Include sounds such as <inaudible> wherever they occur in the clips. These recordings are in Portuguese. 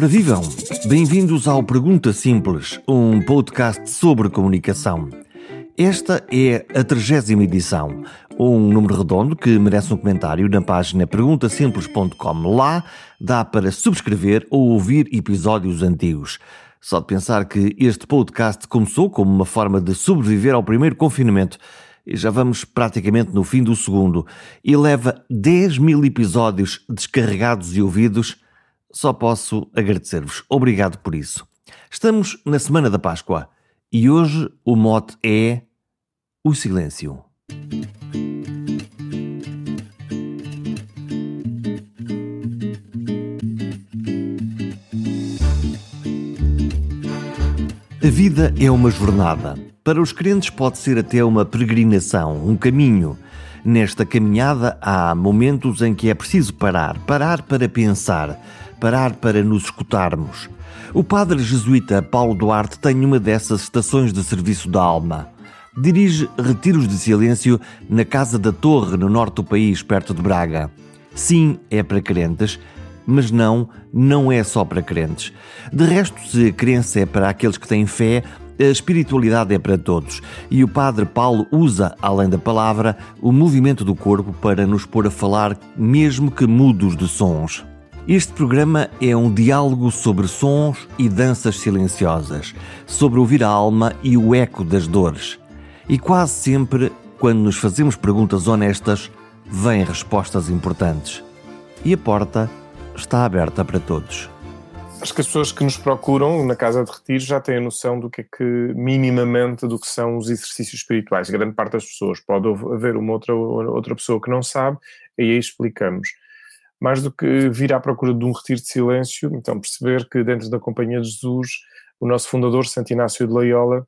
Ora vivam! Bem-vindos ao Pergunta Simples, um podcast sobre comunicação. Esta é a trigésima edição, um número redondo que merece um comentário na página perguntasimples.com. Lá dá para subscrever ou ouvir episódios antigos. Só de pensar que este podcast começou como uma forma de sobreviver ao primeiro confinamento e já vamos praticamente no fim do segundo e leva 10 mil episódios descarregados e ouvidos, só posso agradecer-vos. Obrigado por isso. Estamos na semana da Páscoa e hoje o mote é o silêncio. A vida é uma jornada. Para os crentes pode ser até uma peregrinação, um caminho. Nesta caminhada há momentos em que é preciso parar, parar para pensar, parar para nos escutarmos. O padre jesuíta Paulo Duarte tem uma dessas estações de serviço da alma. Dirige retiros de silêncio na Casa da Torre, no norte do país, perto de Braga. Sim, é para crentes, mas não, não é só para crentes. De resto, se a crença é para aqueles que têm fé, a espiritualidade é para todos. E o Padre Paulo usa, além da palavra, o movimento do corpo para nos pôr a falar, mesmo que mudos de sons. Este programa é um diálogo sobre sons e danças silenciosas, sobre ouvir a alma e o eco das dores. E quase sempre, quando nos fazemos perguntas honestas, vêm respostas importantes. E a porta está aberta para todos. Acho que as pessoas que nos procuram na casa de retiro já têm a noção do que é que, minimamente, do que são os exercícios espirituais. Grande parte das pessoas. Pode haver uma outra, outra pessoa que não sabe, e aí explicamos. Mais do que vir à procura de um retiro de silêncio, então perceber que dentro da Companhia de Jesus, o nosso fundador, Santo Inácio de Loyola,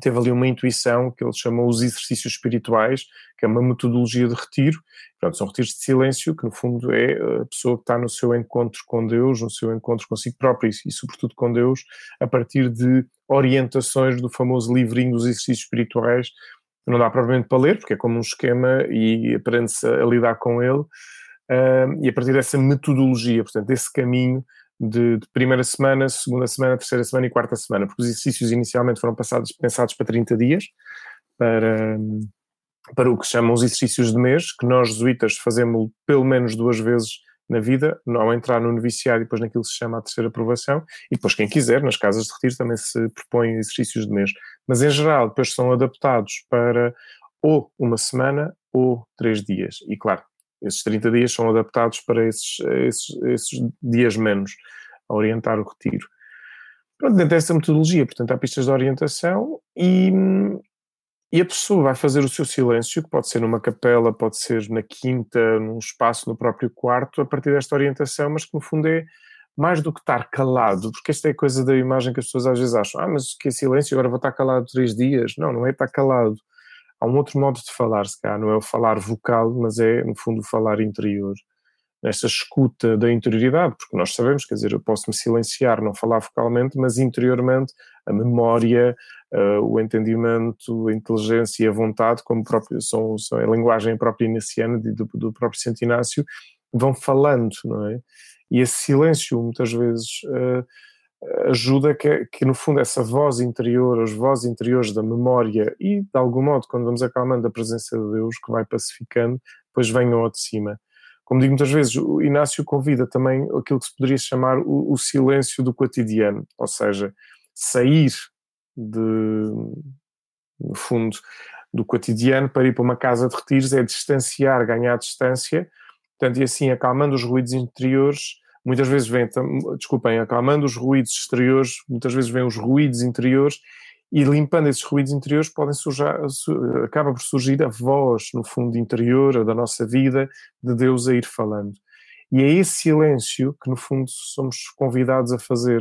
teve ali uma intuição que ele chamou os exercícios espirituais, que é uma metodologia de retiro. Pronto, são retiros de silêncio, que no fundo é a pessoa que está no seu encontro com Deus, no seu encontro consigo próprio e, sobretudo com Deus, a partir de orientações do famoso livrinho dos exercícios espirituais, não dá propriamente para ler, porque é como um esquema e aprende-se a lidar com ele. E a partir dessa metodologia, portanto, desse caminho, de, de, primeira semana, segunda semana, terceira semana e quarta semana, porque os exercícios inicialmente foram passados, pensados para 30 dias, para, para o que se chamam os exercícios de mês, que nós jesuítas fazemos pelo menos duas vezes na vida, ao entrar no noviciário e depois naquilo que se chama a terceira aprovação, e depois quem quiser, nas casas de retiro também se propõem exercícios de mês. Mas em geral, depois são adaptados para ou uma semana ou três dias. E claro, esses 30 dias são adaptados para esses, esses, esses dias menos, a orientar o retiro. Pronto, dentro dessa metodologia, portanto, há pistas de orientação e, e a pessoa vai fazer o seu silêncio, que pode ser numa capela, pode ser na quinta, num espaço no próprio quarto, a partir desta orientação, mas que no fundo é mais do que estar calado, porque esta é a coisa da imagem que as pessoas às vezes acham, ah, mas que é silêncio, agora vou estar calado três dias. Não, não é estar calado há um outro modo de falar, se calhar, não é o falar vocal, mas é, no fundo, o falar interior. Nesta escuta da interioridade, porque nós sabemos, quer dizer, eu posso me silenciar, não falar vocalmente, mas interiormente a memória, uh, o entendimento, a inteligência e a vontade, como próprio, são, são a linguagem própria iniciana do, do próprio Santo Inácio, vão falando, não é? E esse silêncio, muitas vezes, uh, ajuda que, que, no fundo, essa voz interior, as vozes interiores da memória e, de algum modo, quando vamos acalmando a presença de Deus, que vai pacificando, depois venham ao de cima. Como digo muitas vezes, o Inácio convida também aquilo que se poderia chamar o, o silêncio do cotidiano, ou seja, sair de, no fundo, do cotidiano para ir para uma casa de retiros é distanciar, ganhar distância, portanto, e assim acalmando os ruídos interiores, muitas vezes vem, desculpem, acalmando os ruídos exteriores, muitas vezes vêm os ruídos interiores e limpando esses ruídos interiores podem surgir, acaba por surgir a voz no fundo interior da nossa vida de Deus a ir falando. E é esse silêncio que no fundo somos convidados a fazer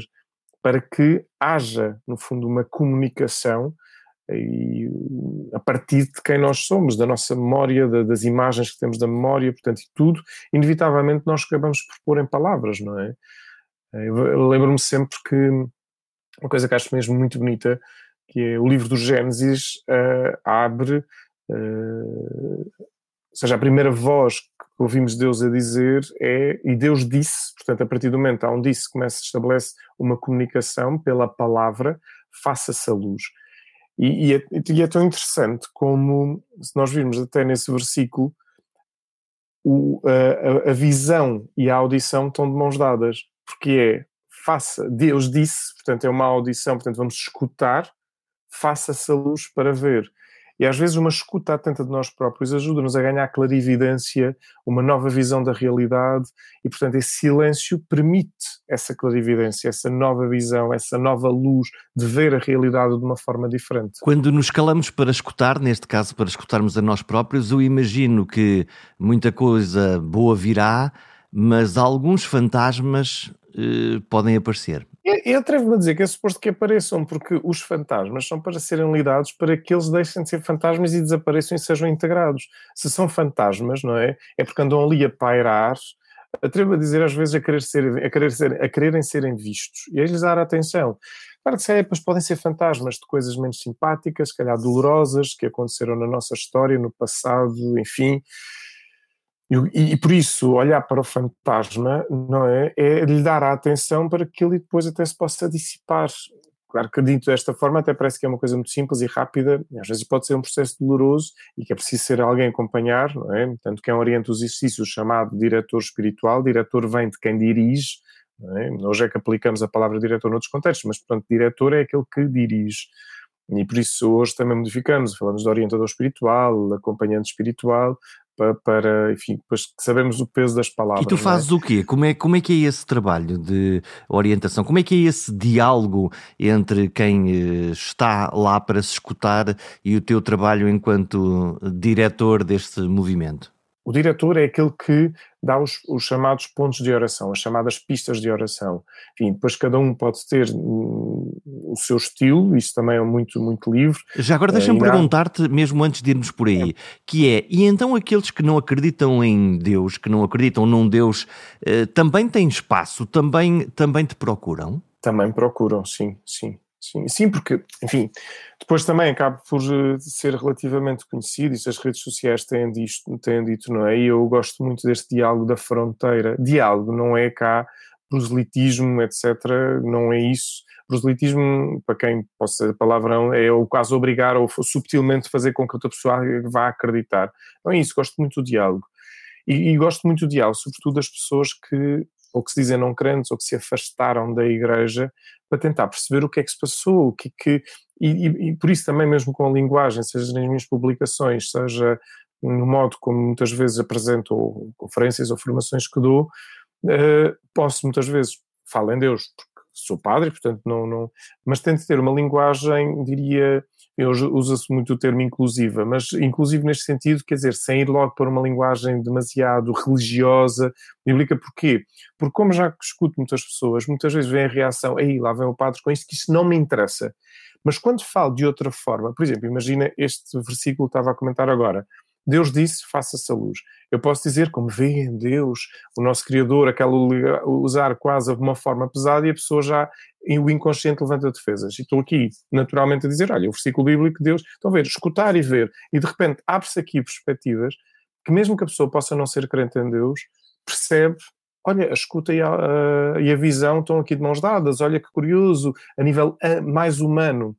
para que haja no fundo uma comunicação e a partir de quem nós somos, da nossa memória, da, das imagens que temos da memória, portanto, e tudo, inevitavelmente nós acabamos por pôr em palavras, não é? Eu lembro-me sempre que uma coisa que acho mesmo muito bonita, que é o livro do Gênesis uh, abre, uh, ou seja, a primeira voz que ouvimos Deus a dizer é, e Deus disse, portanto, a partir do momento há um disse, começa, estabelece uma comunicação pela palavra, faça-se a luz. E, e, é, e, é, tão interessante como, se nós virmos até nesse versículo, o, a, a, visão e a audição estão de mãos dadas, porque é faça, Deus disse, portanto é uma audição, portanto vamos escutar, faça-se a luz para ver. E às vezes uma escuta atenta de nós próprios ajuda-nos a ganhar clarividência, uma nova visão da realidade e, portanto, esse silêncio permite essa clarividência, essa nova visão, essa nova luz de ver a realidade de uma forma diferente. Quando nos calamos para escutar, neste caso para escutarmos a nós próprios, eu imagino que muita coisa boa virá, mas alguns fantasmas eh, podem aparecer. Eu atrevo-me a dizer que é suposto que apareçam, porque os fantasmas são para serem lidados para que eles deixem de ser fantasmas e desapareçam e sejam integrados. Se são fantasmas, não é? É porque andam ali a pairar, atrevo-me a dizer às vezes a, querer ser, a, querer ser, a quererem serem vistos e a lhes dar atenção. Claro que é, podem ser fantasmas de coisas menos simpáticas, se calhar dolorosas, que aconteceram na nossa história, no passado, enfim. E, e, por isso, olhar para o fantasma, não é? É lhe dar a atenção para que ele depois até se possa dissipar. Claro que dito desta forma até parece que é uma coisa muito simples e rápida, e às vezes pode ser um processo doloroso e que é preciso ser alguém a acompanhar, não é? Tanto quem orienta os exercícios chamado diretor espiritual, diretor vem de quem dirige, é? Hoje é que aplicamos a palavra diretor noutros contextos, mas portanto diretor é aquele que dirige. E por isso hoje também modificamos, falamos de orientador espiritual, acompanhante espiritual, para, para enfim, depois sabemos o peso das palavras. E tu é? fazes é? o quê? Como é, como é que é esse trabalho de orientação? Como é que é esse diálogo entre quem eh, está lá para se escutar e o teu trabalho enquanto diretor deste movimento? O diretor é aquele que dá os, os, chamados pontos de oração, as chamadas pistas de oração. Enfim, depois cada um pode ter hum, o seu estilo, isso também é muito, muito livre. Já agora deixa-me é, perguntar-te, mesmo antes de irmos por aí, é. que é, e então aqueles que não acreditam em Deus, que não acreditam num Deus, eh, também têm espaço, também, também te procuram? Também procuram, sim, sim. Sim, sim, porque, enfim, depois também acaba por eh, ser relativamente conhecido, isso as redes sociais têm, disto, têm dito, não é? E eu gosto muito deste diálogo da fronteira. Diálogo, não é cá proselitismo, etc. Não é isso. Proselitismo, para quem possa ser palavrão, é o caso obrigar ou subtilmente fazer com que outra pessoa vá acreditar. Não é isso, gosto muito do diálogo. E, e gosto muito do diálogo, sobretudo das pessoas que ou que se dizem não crentes, ou que se afastaram da igreja, para tentar perceber o que é que se passou, o que é que. E, e, e por isso também, mesmo com a linguagem, seja nas minhas publicações, seja no modo como muitas vezes apresento conferências ou formações que dou, uh, posso muitas vezes, falo em Deus, porque sou padre, portanto não, não mas tento ter uma linguagem, diria, usa-se muito o termo inclusiva, mas inclusivo neste sentido, quer dizer, sem ir logo para uma linguagem demasiado religiosa, bíblica, porquê? Porque como já escuto muitas pessoas, muitas vezes vem a reação, aí lá vem o padre com isso, que isso não me interessa. Mas quando falo de outra forma, por exemplo, imagina este versículo que estava a comentar agora, Deus disse, faça-se a luz. Eu posso dizer, como veem Deus, o nosso Criador, aquela usar quase de uma forma pesada e a pessoa já, o inconsciente levanta defesas. E estou aqui, naturalmente, a dizer, olha, o versículo bíblico de Deus, estão a ver, escutar e ver. E de repente abre-se aqui perspectivas que mesmo que a pessoa possa não ser crente em Deus, percebe olha, a escuta e a, a, e a, visão estão aqui de mãos dadas, olha que curioso, a nível mais humano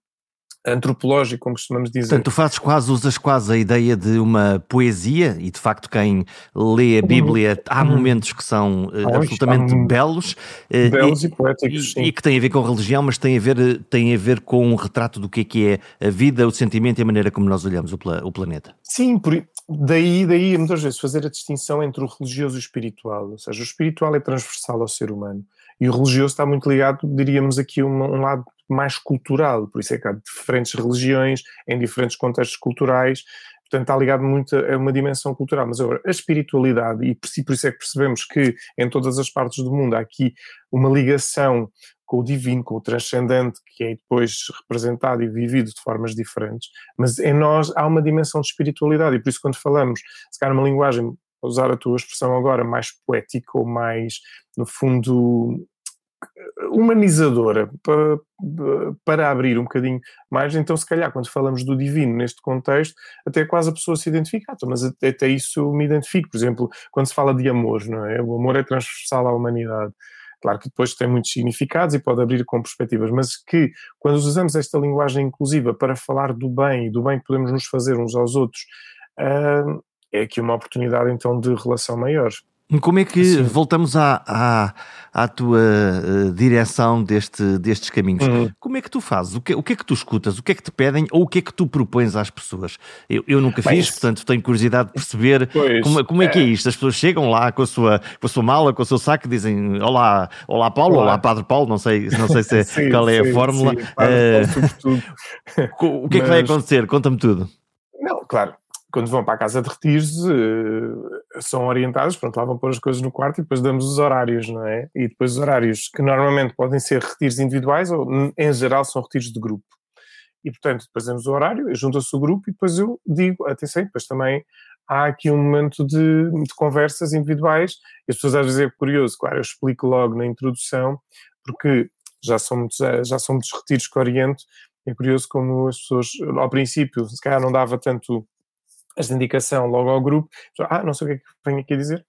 antropológico, como costumamos dizer. Portanto, tu fazes quase, usas quase a ideia de uma poesia, e de facto quem lê a Bíblia, há uhum. momentos que são uh, absolutamente belos. Uh, belos e, e poéticos, e, sim. E que têm a ver com religião, mas têm a ver, têm a ver com um retrato do que é que é a vida, o sentimento e a maneira como nós olhamos o, o planeta. Sim, por, daí, daí muitas vezes fazer a distinção entre o religioso e o espiritual, ou seja, o espiritual é transversal ao ser humano. E o religioso está muito ligado, diríamos aqui, um, um lado mais cultural, por isso é que há diferentes religiões, em diferentes contextos culturais, portanto está ligado muito a uma dimensão cultural. Mas agora, a espiritualidade, e por isso é que percebemos que em todas as partes do mundo há aqui uma ligação com o divino, com o transcendente, que é depois representado e vivido de formas diferentes, mas em nós há uma dimensão de espiritualidade, e por isso quando falamos, se calhar uma linguagem, usar a tua expressão agora, mais poética ou mais, no fundo, humanizadora para, para abrir um bocadinho mais. Então, se calhar, quando falamos do divino neste contexto, até quase a pessoa se identifica, ah, mas até, até isso me identifico. Por exemplo, quando se fala de amor, não é? O amor é transversal à humanidade. Claro que depois tem muitos significados e pode abrir com perspectivas, mas que quando usamos esta linguagem inclusiva para falar do bem e do bem que podemos nos fazer uns aos outros, uh, é aqui uma oportunidade então de relação maior. Como é que Sim. voltamos à, à, à tua uh, direção deste, destes caminhos? Uhum. Como é que tu fazes? O que, o que é que tu escutas? O que é que te pedem ou o que é que tu propões às pessoas? Eu, eu nunca Bem, fiz, portanto tenho curiosidade de perceber <laughs> pois, como, como é, é, que é isto. As pessoas chegam lá com a sua, com a sua mala, com o seu saco dizem Olá, olá Paulo, olá, olá Padre Paulo, não sei, não sei se, é, <laughs> sim, qual é sim, a fórmula. Sim, uh, <laughs> o que é que vai acontecer? Conta-me tudo. Não, claro, quando vão para a casa de retiros, uh, são orientados, pronto, lá vão pôr as coisas no quarto e depois damos os horários, não é? E depois os horários, que normalmente podem ser retiros individuais ou, em geral, são retiros de grupo. E, portanto, depois damos o horário, junta-se o grupo e depois eu digo, atenção, depois também há aqui um momento de, de conversas individuais e as pessoas às vezes é curioso, claro, eu explico logo na introdução, porque já são muitos, já são muitos retiros que oriento, é curioso como as pessoas, ao princípio, se calhar não dava tanto esta indicação logo ao grupo, ah, não sei o que é que venho aqui a dizer.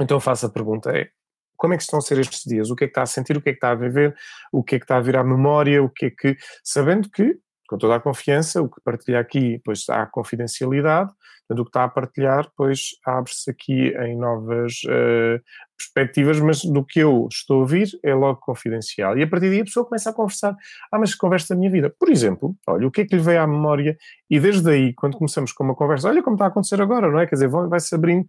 Então faço a pergunta, é como é que estão a ser estes dias? O que é que está a sentir? O que é que está a viver? O que é que está a vir à memória? O que é que, sabendo que, com toda a confiança, o que partilha aqui, pois há confidencialidade, portanto o que está a partilhar, pois abre-se aqui em novas uh, perspectivas, mas do que eu estou a ouvir é logo confidencial. E a partir daí a pessoa começa a conversar. Ah, mas que conversa da minha vida? Por exemplo, olha, o que é que lhe veio à memória? E desde aí, quando começamos com uma conversa, olha como está a acontecer agora, não é? Quer dizer, vai-se abrindo.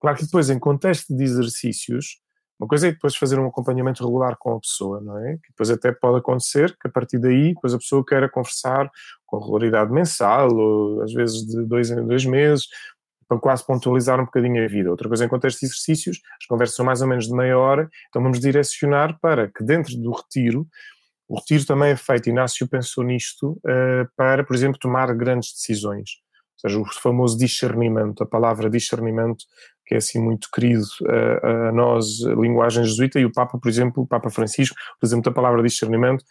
Claro que depois, em contexto de exercícios, uma coisa é depois fazer um acompanhamento regular com a pessoa, não é? Que depois até pode acontecer que a partir daí depois a pessoa queira conversar com regularidade mensal ou às vezes de dois em dois meses para quase pontualizar um bocadinho a vida. Outra coisa em contexto de exercícios, as conversas são mais ou menos de meia hora, então vamos direcionar para que dentro do retiro, o retiro também é feito, Inácio pensou nisto, uh, para, por exemplo, tomar grandes decisões. Ou seja, o famoso discernimento, a palavra discernimento, que é assim muito querido uh, a nós, a linguagem jesuíta, e o Papa, por exemplo, o Papa Francisco, por exemplo, a palavra discernimento,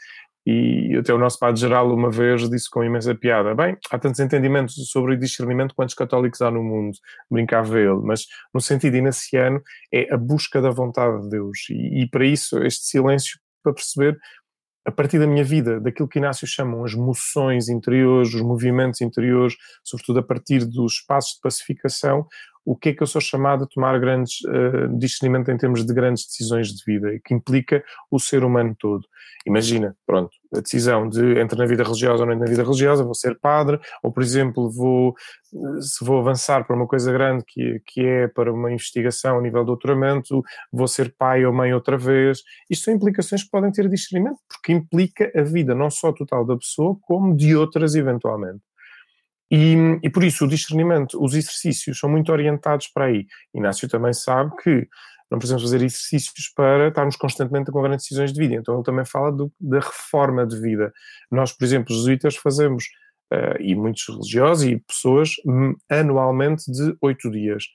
e até o nosso padre-geral uma vez disse com imensa piada, bem, há tantos entendimentos sobre discernimento quantos católicos há no mundo, brincava ele, mas no sentido inaciano é a busca da vontade de Deus, e, e para isso este silêncio para perceber a partir da minha vida, daquilo que Inácio chamam as moções interiores, os movimentos interiores, sobretudo a partir dos espaços de pacificação, o que é que eu sou chamado a tomar grandes uh, discernimento em termos de grandes decisões de vida, que implica o ser humano todo. Imagina, pronto, a decisão de entrar na vida religiosa ou não na vida religiosa, vou ser padre, ou por exemplo, vou, se vou avançar para uma coisa grande que, que é para uma investigação a nível de doutoramento, vou ser pai ou mãe outra vez. Isto são implicações que podem ter discernimento, porque implica a vida não só total da pessoa, como de outras eventualmente. E, e, por isso o discernimento, os exercícios são muito orientados para aí. Inácio também sabe que não precisamos fazer exercícios para estarmos constantemente com grandes decisões de vida. Então ele também fala do, da reforma de vida. Nós, por exemplo, jesuítas fazemos, uh, e muitos religiosos e pessoas, hum, anualmente de oito dias.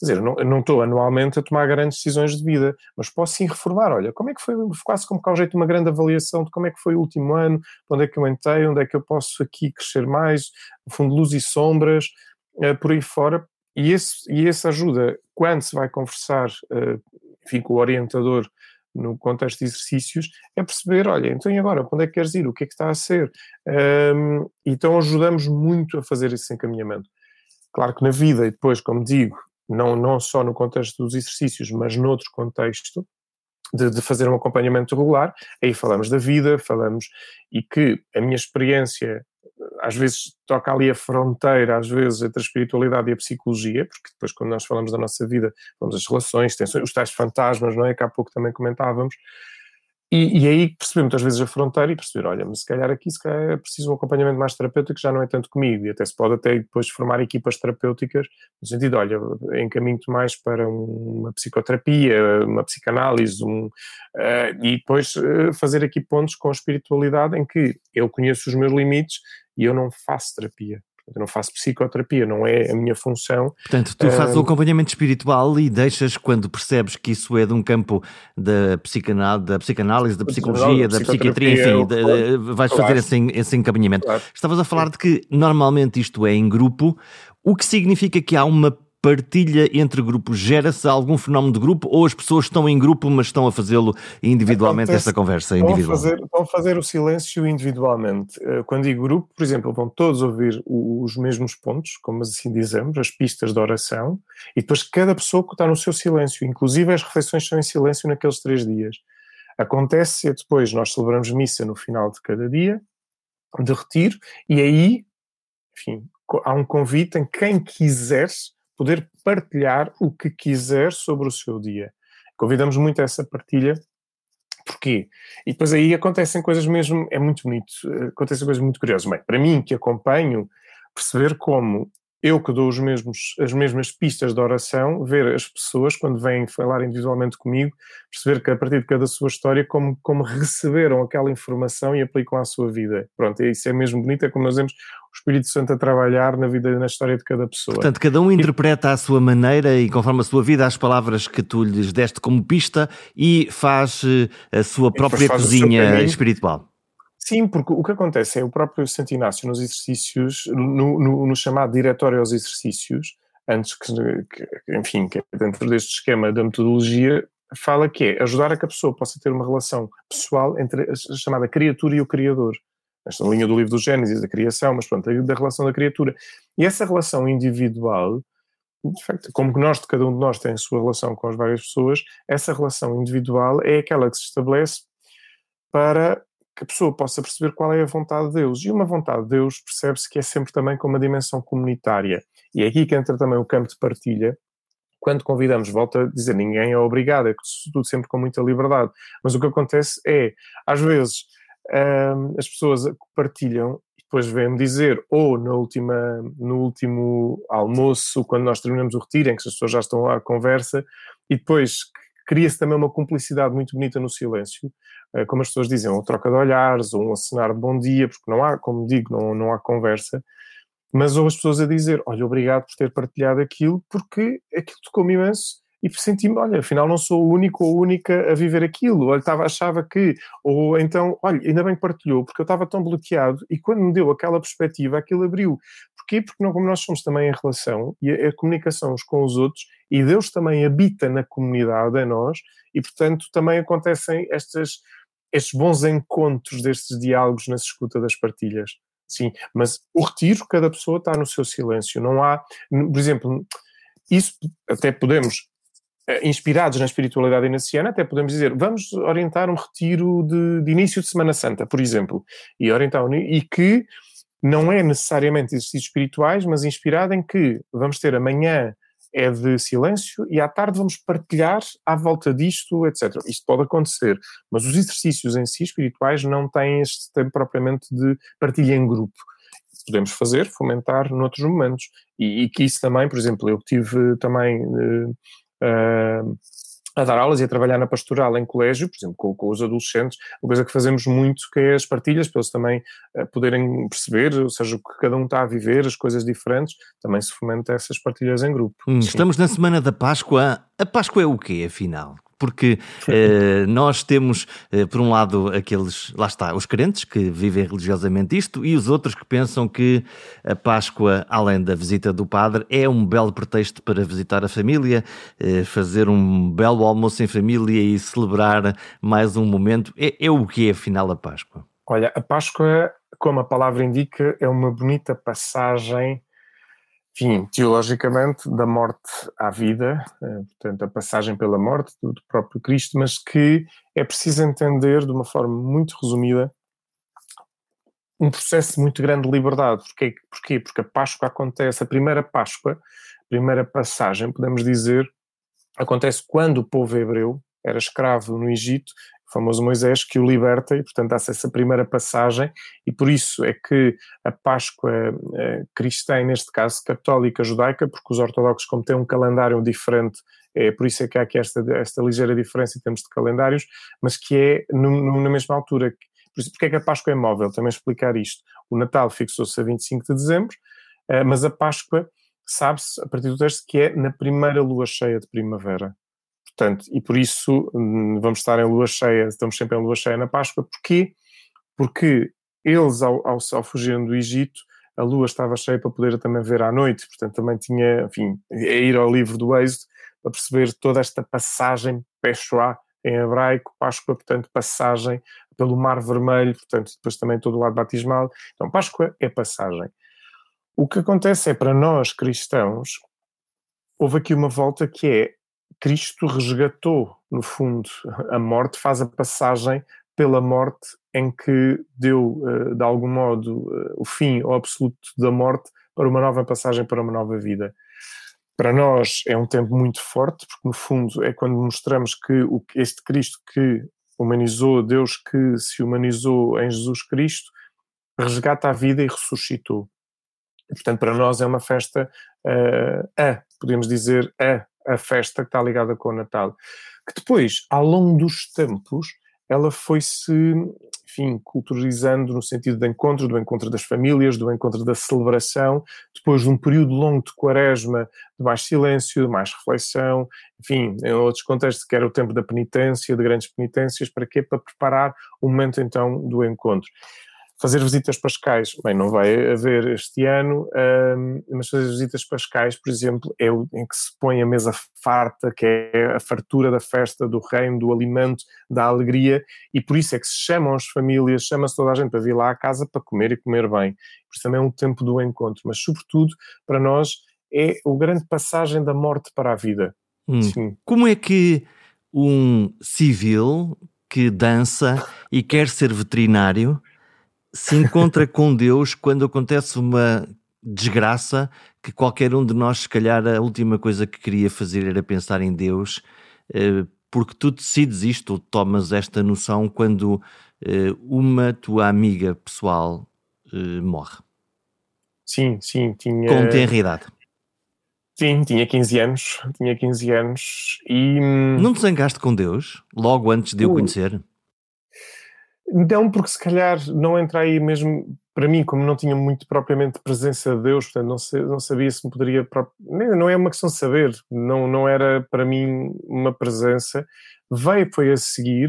Quer dizer, eu não, estou anualmente a tomar grandes decisões de vida, mas posso sim reformar. Olha, como é que foi, quase como cá jeito de uma grande avaliação de como é que foi o último ano, onde é que eu entrei, onde é que eu posso aqui crescer mais, no fundo, luz e sombras, uh, por aí fora. E esse, e esse ajuda, quando se vai conversar, uh, enfim, com o orientador no contexto de exercícios, é perceber, olha, então e agora, para onde é que queres ir, o que é que está a ser? Um, então ajudamos muito a fazer esse encaminhamento. Claro que na vida, e depois, como digo, não, não só no contexto dos exercícios, mas noutro contexto, de, de, fazer um acompanhamento regular, aí falamos da vida, falamos, e que a minha experiência às vezes toca ali a fronteira, às vezes, entre a espiritualidade e a psicologia, porque depois quando nós falamos da nossa vida, falamos das relações, tensões, os tais fantasmas, não é? Que há pouco também comentávamos, e, e, aí perceber muitas vezes a fronteira e perceber, olha, mas se calhar aqui se calhar é preciso um acompanhamento mais terapêutico já não é tanto comigo, e até se pode até depois formar equipas terapêuticas, no sentido, olha, encaminho-te mais para uma psicoterapia, uma psicanálise, um, uh, e depois uh, fazer aqui pontos com a espiritualidade em que eu conheço os meus limites e eu não faço terapia. Eu não faço psicoterapia, não é a minha função. Portanto, tu fazes o acompanhamento espiritual e deixas, quando percebes que isso é de um campo da, psicanálise, da, psicanálise, da psicologia, da psiquiatria, enfim, de, vais fazer esse, esse encaminhamento. Claro. Estavas a falar de que normalmente isto é em grupo, o que significa que há uma partilha entre grupos? Gera-se algum fenómeno de grupo ou as pessoas estão em grupo, mas estão a fazê-lo individualmente, Acontece, essa conversa individual? Vão fazer, vão fazer o silêncio individualmente. Eh, quando digo grupo, por exemplo, vão todos ouvir os mesmos pontos, como assim dizemos, as pistas de oração, e depois cada pessoa está no seu silêncio, inclusive as refeições são em silêncio naqueles três dias. Acontece é depois, nós celebramos missa no final de cada dia, de retiro, e aí, enfim, há um convite em quem quiser poder partilhar o que quiser sobre o seu dia. Convidamos muito a essa partilha. Porquê? E depois aí acontecem coisas mesmo, é muito bonito, eh, acontecem coisas muito curiosas. Bem, para mim, que acompanho, perceber como eu que dou os mesmos, as mesmas pistas de oração, ver as pessoas, quando vêm falar individualmente comigo, perceber que a partir de cada sua história, como, como receberam aquela informação e aplicam à sua vida. Pronto, isso é mesmo bonito, é como nós vemos o Espírito Santo a trabalhar na vida na história de cada pessoa. Portanto, cada um interpreta à sua maneira e conforme a sua vida as palavras que tu lhes deste como pista e faz eh, a sua própria cozinha espiritual. Sim, porque o que acontece é o próprio Santo Inácio nos exercícios, no, no, no chamado Diretório aos Exercícios, antes que, que, enfim, que dentro deste esquema da metodologia, fala que é ajudar a que a pessoa possa ter uma relação pessoal entre a chamada criatura e o Criador. Esta linha do livro do Gênesis, da criação, mas pronto, da relação da criatura. E essa relação individual, de facto, como nós, cada um de nós tem a sua relação com as várias pessoas, essa relação individual é aquela que se estabelece para que a pessoa possa perceber qual é a vontade de Deus. E uma vontade de Deus percebe-se que é sempre também com uma dimensão comunitária. E é aqui que entra também o campo de partilha. Quando convidamos, volta a dizer, ninguém é obrigado, é tudo sempre com muita liberdade. Mas o que acontece é, às vezes, hum, as pessoas partilham e depois vêm-me dizer, ou na última, no último almoço, quando nós terminamos o retiro, em que as pessoas já estão à conversa, e depois cria-se também uma cumplicidade muito bonita no silêncio, eh, como as pessoas dizem, ou troca de olhares, ou um acenar de bom dia, porque não há, como digo, não, não há conversa, mas ou as pessoas a dizer, olha, obrigado por ter partilhado aquilo, porque aquilo tocou-me imenso e senti-me, olha, afinal não sou o único ou única a viver aquilo, olha, estava, achava que, ou então, olha, ainda bem que partilhou, porque eu estava tão bloqueado, e quando me deu aquela perspectiva, aquilo abriu. Porquê? Porque não, como nós somos também em relação, e a, a comunicação uns com os outros, e Deus também habita na comunidade, em nós, e portanto também acontecem estas, estes bons encontros destes diálogos na escuta das partilhas. Sim, mas o retiro, cada pessoa está no seu silêncio, não há, por exemplo, isso até podemos eh, inspirados na espiritualidade inaciana, até podemos dizer, vamos orientar um retiro de, de, início de Semana Santa, por exemplo, e orientar e que não é necessariamente exercícios espirituais, mas inspirado em que vamos ter amanhã é de silêncio e à tarde vamos partilhar à volta disto, etc. Isto pode acontecer, mas os exercícios em si espirituais não têm este tempo propriamente de partilha em grupo. Podemos fazer, fomentar noutros momentos. E, e que isso também, por exemplo, eu tive também. Uh, uh, a dar aulas e a trabalhar na pastoral em colégio, por exemplo, com, com, os adolescentes, uma coisa que fazemos muito que é as partilhas, para eles também uh, poderem perceber, ou seja, o que cada um está a viver, as coisas diferentes, também se fomenta essas partilhas em grupo. Hum, estamos na semana da Páscoa. A Páscoa é o quê, afinal? Porque eh, nós temos, eh, por um lado, aqueles, lá está, os crentes que vivem religiosamente isto e os outros que pensam que a Páscoa, além da visita do Padre, é um belo pretexto para visitar a família, eh, fazer um belo almoço em família e celebrar mais um momento. É, é o que é, afinal, a Páscoa? Olha, a Páscoa, como a palavra indica, é uma bonita passagem enfim, teologicamente, da morte à vida, eh, portanto, a passagem pela morte do, próprio Cristo, mas que é preciso entender de uma forma muito resumida um processo muito grande de liberdade. Porquê? Porquê? Porque a Páscoa acontece, a primeira Páscoa, a primeira passagem, podemos dizer, acontece quando o povo hebreu era escravo no Egito o famoso Moisés, que o liberta e, portanto, dá-se essa primeira passagem, e por isso é que a Páscoa eh, cristã, neste caso católica, judaica, porque os ortodoxos, como têm um calendário diferente, é por isso é que há aqui esta, esta ligeira diferença em termos de calendários, mas que é no, no, na mesma altura. Por isso, porque é que a Páscoa é móvel? Também explicar isto. O Natal fixou-se a 25 de dezembro, Uh, mas a Páscoa, sabe-se, a partir do texto, que é na primeira lua cheia de primavera. Portanto, e por isso hum, vamos estar em lua cheia, estamos sempre em lua cheia na Páscoa. Porquê? Porque eles, ao, ao, ao fugirem do Egito, a lua estava cheia para poder também ver à noite, portanto também tinha, enfim, é ir ao livro do Êxodo para perceber toda esta passagem, Peshoá, em hebraico, Páscoa, portanto, passagem pelo Mar Vermelho, portanto, depois também todo o lado batismal. Então, Páscoa é passagem. O que acontece é, para nós cristãos, houve aqui uma volta que é Cristo resgatou, no fundo, a morte, faz a passagem pela morte em que deu, eh, de algum modo, eh, o fim ao absoluto da morte para uma nova passagem para uma nova vida. Para nós é um tempo muito forte, porque no fundo é quando mostramos que este Cristo que humanizou, Deus que se humanizou em Jesus Cristo, resgata a vida e ressuscitou. Portanto, para nós é uma festa, uh, a, podemos dizer, a, a festa que está ligada com o Natal. Que depois, ao longo dos tempos, ela foi-se, enfim, culturalizando no sentido do encontro, do encontro das famílias, do encontro da celebração, depois de um período longo de quaresma, de mais silêncio, de mais reflexão, enfim, em outros contextos, que era o tempo da penitência, de grandes penitências, para quê? Para preparar o momento então do encontro. Fazer visitas pascais, bem, não vai haver este ano, um, mas fazer visitas pascais, por exemplo, é o em que se põe a mesa farta, que é a fartura da festa, do reino, do alimento, da alegria, e por isso é que se chamam as famílias, chama-se toda a gente para vir lá à casa para comer e comer bem. Por isso também é um tempo do encontro, mas sobretudo, para nós, é o grande passagem da morte para a vida. Hum. Como é que um civil que dança e quer ser veterinário se encontra com Deus quando acontece uma desgraça que qualquer um de nós, se calhar, a última coisa que queria fazer era pensar em Deus, eh, porque tu decides isto, tomas esta noção quando eh, uma tua amiga pessoal eh, morre. Sim, sim, tinha. Com tenra idade. Sim, tinha 15 anos, tinha 15 anos e... Hum, Não te zangaste com Deus, logo antes de o conhecer? Não, porque se calhar não entra aí mesmo, para mim, como não tinha muito propriamente presença de Deus, portanto não, não sabia se me poderia. Não é uma questão de saber, não, não era para mim uma presença. Veio, foi a seguir,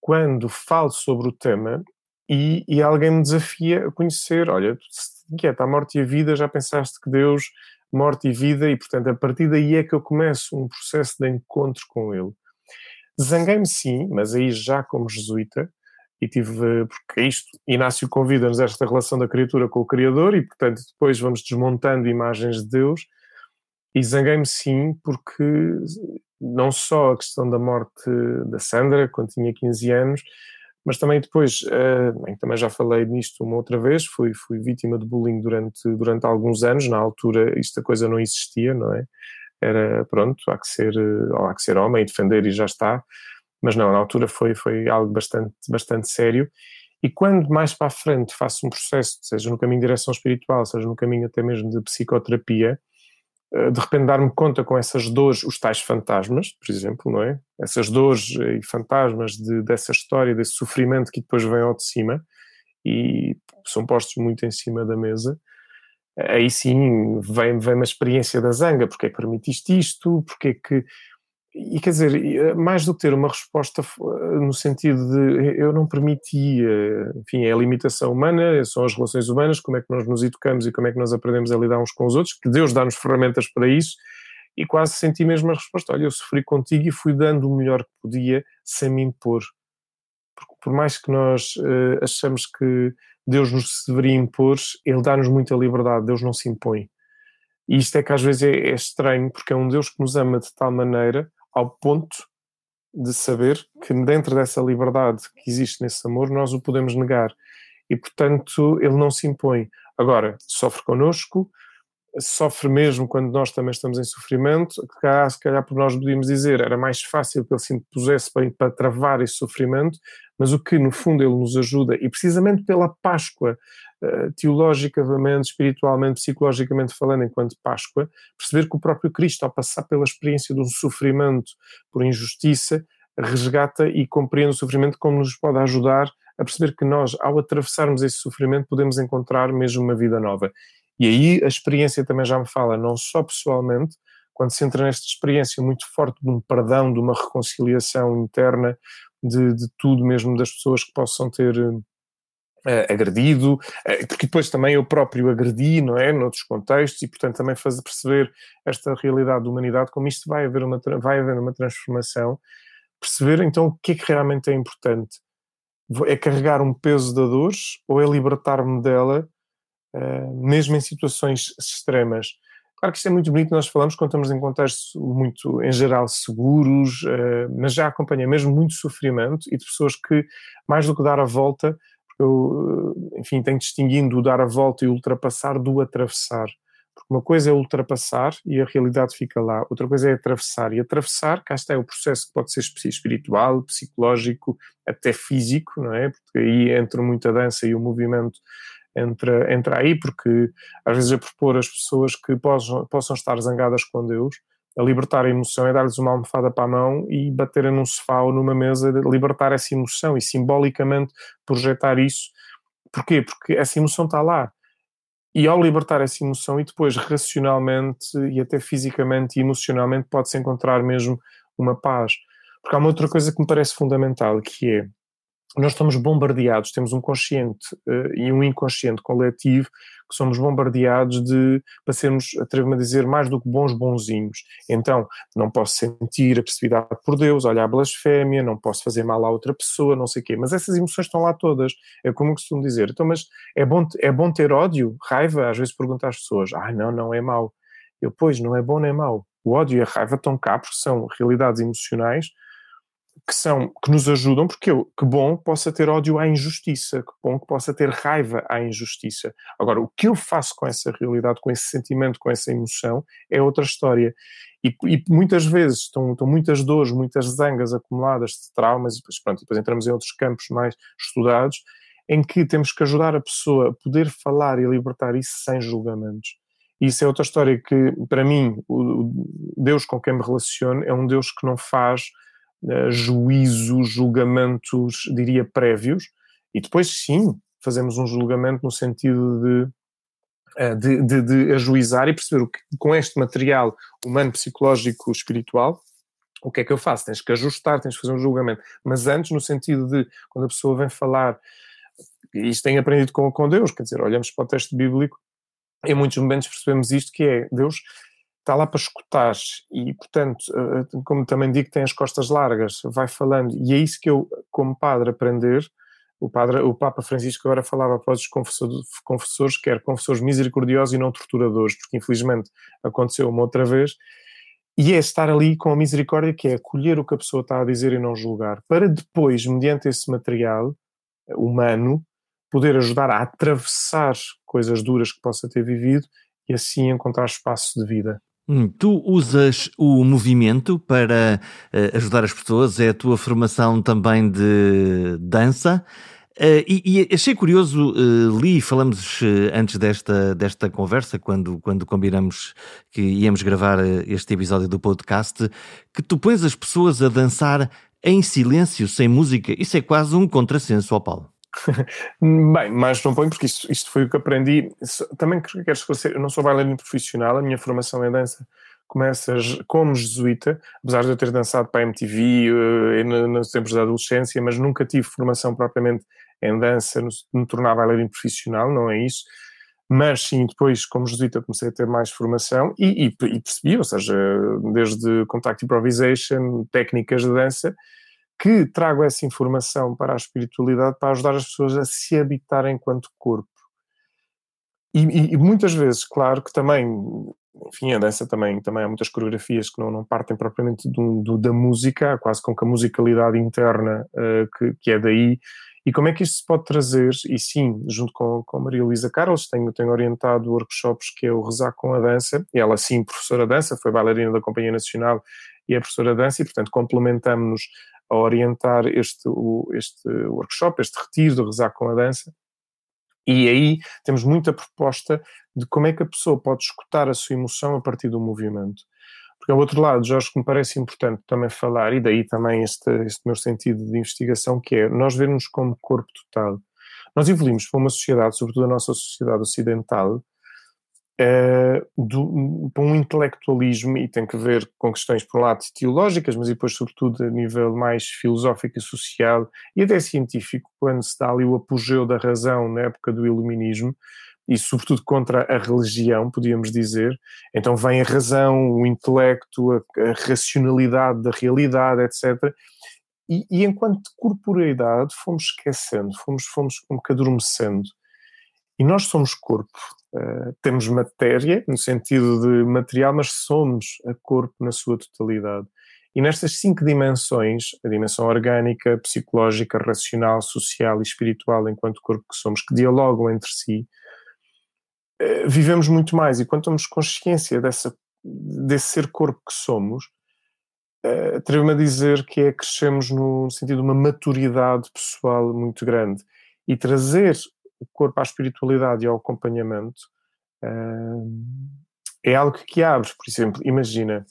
quando falo sobre o tema e, e alguém me desafia a conhecer: olha, que é, a morte e a vida, já pensaste que Deus, morte e vida, e portanto a partir daí é que eu começo um processo de encontro com Ele. Zanguei-me sim, mas aí já como jesuíta e tive, porque é isto, Inácio convida-nos esta relação da criatura com o Criador e, portanto, depois vamos desmontando imagens de Deus. E zanguei-me sim porque não só a questão da morte da Sandra, quando tinha 15 anos, mas também depois, uh, bem, também já falei nisto uma outra vez, fui, fui vítima de bullying durante, durante alguns anos, na altura esta coisa não existia, não é? Era, pronto, há que ser, ou há que ser homem e defender e já está, mas não, na altura foi, foi algo bastante, bastante sério. E quando mais para a frente faço um processo, seja no caminho de direção espiritual, seja no caminho até mesmo de psicoterapia, eh, de repente dar-me conta com essas dores, os tais fantasmas, por exemplo, não é? Essas dores e fantasmas de, dessa história, desse sofrimento que depois vem ao de cima e são postos muito em cima da mesa. Aí sim vem, vem uma experiência da zanga, porque é que permitiste isto, porque é que e quer dizer, eh, mais do que ter uma resposta eh, no sentido de eu não permitia, enfim, é a limitação humana, são as relações humanas, como é que nós nos educamos e como é que nós aprendemos a lidar uns com os outros, que Deus dá-nos ferramentas para isso, e quase senti mesmo a resposta: olha, eu sofri contigo e fui dando o melhor que podia sem me impor. Porque por mais que nós uh, achamos que Deus nos deveria impor, Ele dá-nos muita liberdade, Deus não se impõe. E isto é que às vezes é, é estranho, porque é um Deus que nos ama de tal maneira ao ponto de saber que dentro dessa liberdade que existe nesse amor nós o podemos negar e portanto ele não se impõe. Agora, sofre connosco, sofre mesmo quando nós também estamos em sofrimento, se calhar por nós podíamos dizer, era mais fácil que ele se impusesse para, para travar esse sofrimento, mas o que no fundo ele nos ajuda, e precisamente pela Páscoa, uh, teologicamente, espiritualmente, psicologicamente falando, enquanto Páscoa, perceber que o próprio Cristo, ao passar pela experiência de um sofrimento por injustiça, resgata e compreende o sofrimento como nos pode ajudar a perceber que nós, ao atravessarmos esse sofrimento, podemos encontrar mesmo uma vida nova. E aí a experiência também já me fala, não só pessoalmente, quando se entra nesta experiência muito forte de um perdão, de uma reconciliação interna, de, de tudo mesmo das pessoas que possam ter uh, agredido, uh, porque depois também eu próprio agredi, não é, noutros contextos, e portanto também fazer perceber esta realidade da humanidade, como isto vai haver uma, vai haver uma transformação, perceber então o que é que realmente é importante. É carregar um peso da dor ou é libertar-me dela, uh, mesmo em situações extremas? Claro que isto é muito bonito, nós falamos quando estamos em contextos muito, em geral, seguros, mas já acompanha mesmo muito sofrimento e de pessoas que, mais do que dar a volta, eu, eh, enfim, tenho distinguindo o dar a volta e ultrapassar do atravessar. Porque uma coisa é ultrapassar e a realidade fica lá, outra coisa é atravessar. E atravessar, cá está, é o processo que pode ser espiritual, psicológico, até físico, não é? Porque aí entra muita dança e o movimento entra, entra aí, porque às vezes a propor as pessoas que possam, possam estar zangadas com Deus, a libertar a emoção é dar-lhes uma almofada para a mão e baterem num sofá ou numa mesa, libertar essa emoção e simbolicamente projetar isso. Porquê? Porque essa emoção está lá. E ao libertar essa emoção e depois racionalmente e até fisicamente e emocionalmente pode-se encontrar mesmo uma paz. Porque há uma outra coisa que me parece fundamental, que é nós estamos bombardeados, temos um consciente uh, e um inconsciente coletivo que somos bombardeados de, para sermos, atrevo-me a dizer, mais do que bons bonzinhos. Então, não posso sentir a percebividade por Deus, olhar a blasfémia, não posso fazer mal a outra pessoa, não sei o quê. Mas essas emoções estão lá todas. É como eu costumo dizer. Então, mas é bom, é bom ter ódio, raiva? Às vezes pergunto às pessoas, ah, não, não é mau. Eu, pois, não é bom nem mau. O ódio e a raiva estão cá porque são realidades emocionais que são que nos ajudam, porque eu, que bom possa ter ódio à injustiça, que bom que possa ter raiva à injustiça. Agora, o que eu faço com essa realidade, com esse sentimento, com essa emoção, é outra história. E, e muitas vezes estão, estão, muitas dores, muitas zangas acumuladas de traumas, e depois, pronto, depois entramos em outros campos mais estudados, em que temos que ajudar a pessoa a poder falar e libertar isso sem julgamentos. Isso é outra história que, para mim, o Deus com quem me relaciono é um Deus que não faz uh, juízos, julgamentos, diria, prévios, e depois sim fazemos um julgamento no sentido de, uh, de, de, de, ajuizar e perceber o que, com este material humano, psicológico, espiritual, o que é que eu faço? Tens que ajustar, tens que fazer um julgamento. Mas antes, no sentido de, quando a pessoa vem falar, e isto tem aprendido com, com Deus, quer dizer, olhamos para o texto bíblico, em muitos momentos percebemos isto, que é, Deus está lá para escutar e, portanto, eh, eh, como também digo, tem as costas largas, vai falando, e é isso que eu, como padre, aprender. O, padre, o Papa Francisco agora falava após os confessores, confessores, quer confessores misericordiosos e não torturadores, porque infelizmente aconteceu uma outra vez, e é estar ali com a misericórdia, que é acolher o que a pessoa está a dizer e não julgar, para depois, mediante esse material humano, poder ajudar a atravessar coisas duras que possa ter vivido e assim encontrar espaço de vida. Hum, tu usas o movimento para uh, ajudar as pessoas, é a tua formação também de dança. Uh, e, e, achei curioso, uh, li, falamos antes desta, desta conversa, quando, quando combinamos que íamos gravar este episódio do podcast, que tu pões as pessoas a dançar em silêncio, sem música. Isso é quase um contrassenso, ó Paulo. Bem, mas não ponho porque isto, isto foi o que aprendi. Também quero esclarecer, eu não sou bailarino profissional, a minha formação em dança começa como jesuíta, apesar de eu ter dançado para a MTV uh, nos tempos da adolescência, mas nunca tive formação propriamente em dança, no, me tornar bailarino profissional, não é isso. Mas sim, depois, como jesuíta, comecei a ter mais formação e, e, e percebi, ou seja, desde contact improvisation, técnicas de dança, que trago essa informação para a espiritualidade para ajudar as pessoas a se habitar enquanto corpo. E, e, e muitas vezes, claro que também, enfim, a dança também, também há muitas coreografias que não, não partem propriamente do, do, da música, quase com que a musicalidade interna uh, que, que é daí. E como é que isto se pode trazer? E sim, junto com, com a Maria Luísa Carlos, tenho, tenho orientado workshops que é o Rezar com a Dança, ela sim, professora de dança, foi bailarina da Companhia Nacional e é professora de dança, e portanto complementamos-nos a orientar este, o, este workshop, este retiro de rezar com a dança. E aí temos muita proposta de como é que a pessoa pode escutar a sua emoção a partir do movimento. Porque ao outro lado, Jorge, que me parece importante também falar, e daí também este, este meu sentido de investigação, que é nós vermos como corpo total. Nós evoluímos para uma sociedade, sobretudo a nossa sociedade ocidental, uh, para um intelectualismo, e tem que ver com questões, por um lado, teológicas, mas depois, sobretudo, a nível mais filosófico e social, e até científico, quando se dá ali o apogeu da razão na época do iluminismo, e sobretudo contra a religião, podíamos dizer. Então vem a razão, o intelecto, a, a racionalidade da realidade, etc. E, e, enquanto corporeidade fomos esquecendo, fomos, fomos como que adormecendo. E nós somos corpo, uh, temos matéria, no sentido de material, mas somos a corpo na sua totalidade. E nestas cinco dimensões, a dimensão orgânica, psicológica, racional, social e espiritual, enquanto corpo que somos, que dialogam entre si, uh, vivemos muito mais. E quando temos consciência dessa, desse ser corpo que somos, uh, atrevo-me a dizer que é crescemos no sentido de uma maturidade pessoal muito grande. E trazer o corpo à espiritualidade e ao acompanhamento uh, é algo que abre, por exemplo, imagina,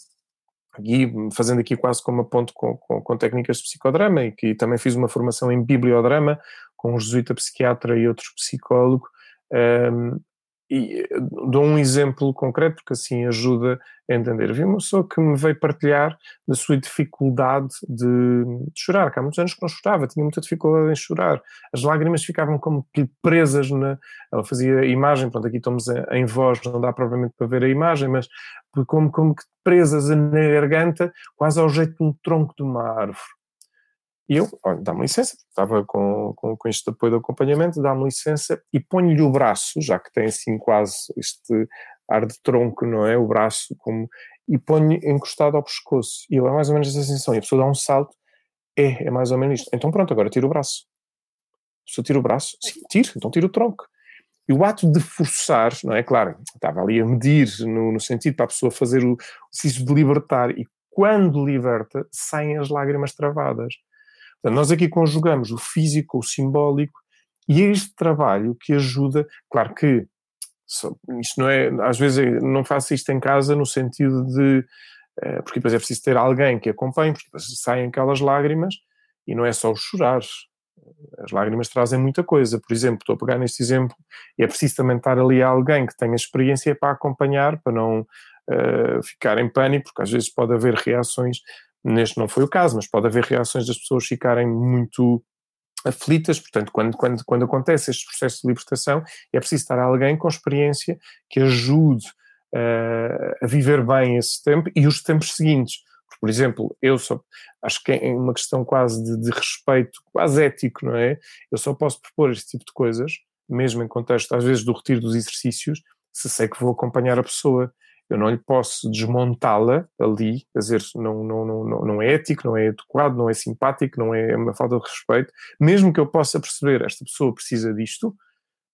aqui, fazendo aqui quase como a ponto com, com, com, técnicas de psicodrama, e que também fiz uma formação em bibliodrama com um jesuíta psiquiatra e outro psicólogo, um, e eh, dou um exemplo concreto porque assim ajuda a entender. Vi uma pessoa que me veio partilhar da sua dificuldade de, de, chorar, que há muitos anos que não chorava, tinha muita dificuldade em chorar. As lágrimas ficavam como que presas na. Ela fazia imagem, pronto, aqui estamos em voz, não dá propriamente para ver a imagem, mas como, como que presas na garganta, quase ao jeito de um tronco de uma árvore. E eu, dá-me licença, estava com, com, com este apoio de acompanhamento, dá-me licença e ponho-lhe o braço, já que tem assim quase este ar de tronco, não é? O braço, como, e ponho encostado ao pescoço. E é mais ou menos essa sensação. E a pessoa dá um salto, é, é mais ou menos isto. Então pronto, agora tiro o braço. A pessoa tira o braço, sim, tiro, então tiro o tronco. E o ato de forçar, não é? Claro, estava ali a medir no, no sentido para a pessoa fazer o exercício de libertar, e quando liberta, saem as lágrimas travadas. Portanto, nós aqui conjugamos o físico, o simbólico, e é este trabalho que ajuda, claro que isto não é, às vezes não faço isto em casa no sentido de, eh, porque depois é preciso ter alguém que acompanhe, porque depois saem aquelas lágrimas e não é só o chorar, as lágrimas trazem muita coisa. Por exemplo, estou a pegar neste exemplo, e é preciso também estar ali alguém que tenha experiência para acompanhar, para não uh, ficar em pânico, porque às vezes pode haver reações Neste não foi o caso, mas pode haver reações das pessoas ficarem muito aflitas, portanto, quando, quando, quando acontece este processo de libertação, é preciso estar alguém com experiência que ajude uh, a viver bem esse tempo e os tempos seguintes. Por exemplo, eu só acho que é uma questão quase de, de respeito, quase ético, não é? Eu só posso propor este tipo de coisas, mesmo em contexto, às vezes, do retiro dos exercícios, se sei que vou acompanhar a pessoa eu não lhe posso desmontá-la ali, quer dizer, não, não, não, não é ético, não é adequado, não é simpático, não é uma falta de respeito, mesmo que eu possa perceber, esta pessoa precisa disto,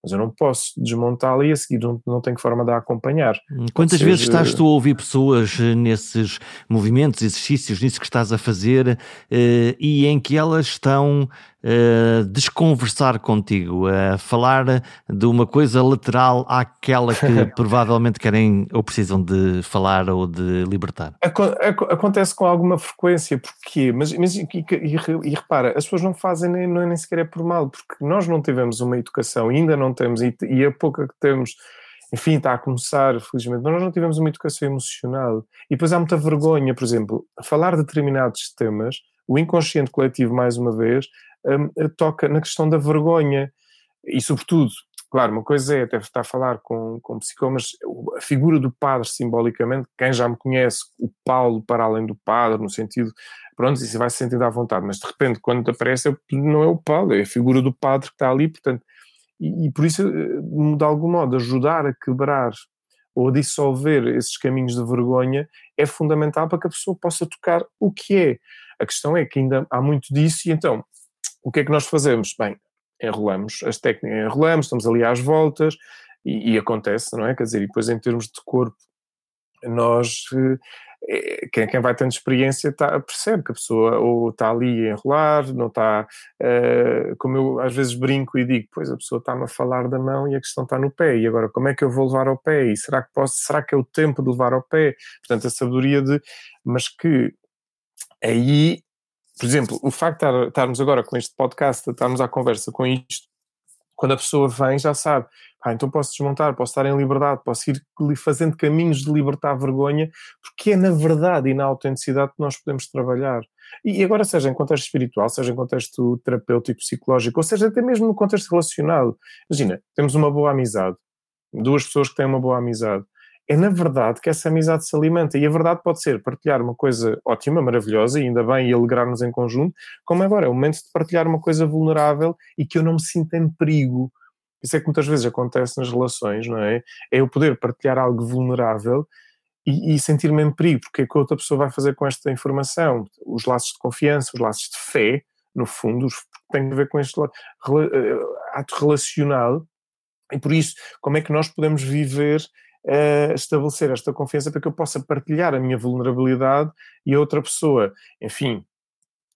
mas eu não posso desmontá-la e a seguir não, não tenho forma de a acompanhar. Hum, quantas vezes estás tu a ouvir pessoas eh, nesses movimentos, exercícios, nisso que estás a fazer eh, e em que elas estão a desconversar contigo, a falar de uma coisa lateral àquela que <laughs> provavelmente querem ou precisam de falar ou de libertar? Acontece com alguma frequência, porque mas, mas e, e, e, repara, as pessoas não fazem nem, nem sequer é por mal, porque nós não tivemos uma educação, ainda não temos, e, e a pouca que temos enfim, está a começar, felizmente, mas nós não tivemos uma educação emocional. E depois há muita vergonha, por exemplo, falar de determinados temas, o inconsciente coletivo, mais uma vez, um, toca na questão da vergonha e, sobretudo, claro, uma coisa é até estar a falar com, com psicólogos, mas a figura do padre, simbolicamente, quem já me conhece, o Paulo para além do padre, no sentido, pronto, isso vai se sentindo à vontade, mas de repente, quando aparece, não é o Paulo, é a figura do padre que está ali, portanto, e, e por isso, eh, de algum modo, ajudar a quebrar ou a dissolver esses caminhos de vergonha é fundamental para que a pessoa possa tocar o que é. A questão é que ainda há muito disso, e então o que é que nós fazemos? Bem, enrolamos as técnicas, enrolamos, estamos ali às voltas e, e, acontece, não é? Quer dizer, e depois em termos de corpo, nós é, quem, quem vai tendo experiência tá, percebe que a pessoa ou está ali a enrolar, não está, uh, como eu às vezes brinco e digo, pois a pessoa está-me a falar da mão e a questão está no pé, e agora como é que eu vou levar ao pé? E será que posso, será que é o tempo de levar ao pé? Portanto, a sabedoria de, mas que aí, por exemplo, o facto de estarmos agora com este podcast, estarmos à conversa com isto, quando a pessoa vem já sabe, ah, então posso desmontar, posso estar em liberdade, posso ir fazendo caminhos de libertar a vergonha, porque é na verdade e na autenticidade que nós podemos trabalhar. E agora, seja em contexto espiritual, seja em contexto terapêutico, psicológico, ou seja até mesmo no contexto relacionado. Imagina, temos uma boa amizade, duas pessoas que têm uma boa amizade. É na verdade que essa amizade se alimenta. E a verdade pode ser partilhar uma coisa ótima, maravilhosa, e ainda bem, e alegrar-nos em conjunto, como agora é o momento de partilhar uma coisa vulnerável e que eu não me sinta em perigo isso é que muitas vezes acontece nas relações, não é? É eu poder partilhar algo vulnerável e, e sentir-me em perigo, porque é que a outra pessoa vai fazer com esta informação? Os laços de confiança, os laços de fé, no fundo, têm a ver com este eh, ato relacional. E por isso, como é que nós podemos viver Estabelecer esta confiança para que eu possa partilhar a minha vulnerabilidade e a outra pessoa, enfim,